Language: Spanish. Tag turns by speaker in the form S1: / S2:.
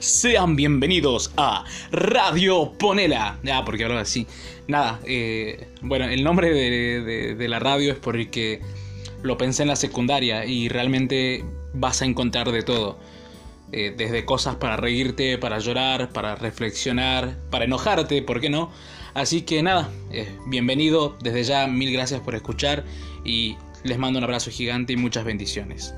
S1: Sean bienvenidos a Radio Ponela. Ah, porque ahora sí. Nada, eh, bueno, el nombre de, la radio es porque lo pensé en la secundaria y realmente vas a encontrar de todo. Eh, desde cosas para reírte, para llorar, para reflexionar, para enojarte, ¿por qué no? Así que nada, eh, bienvenido, desde ya mil gracias por escuchar y les mando un abrazo gigante y muchas bendiciones.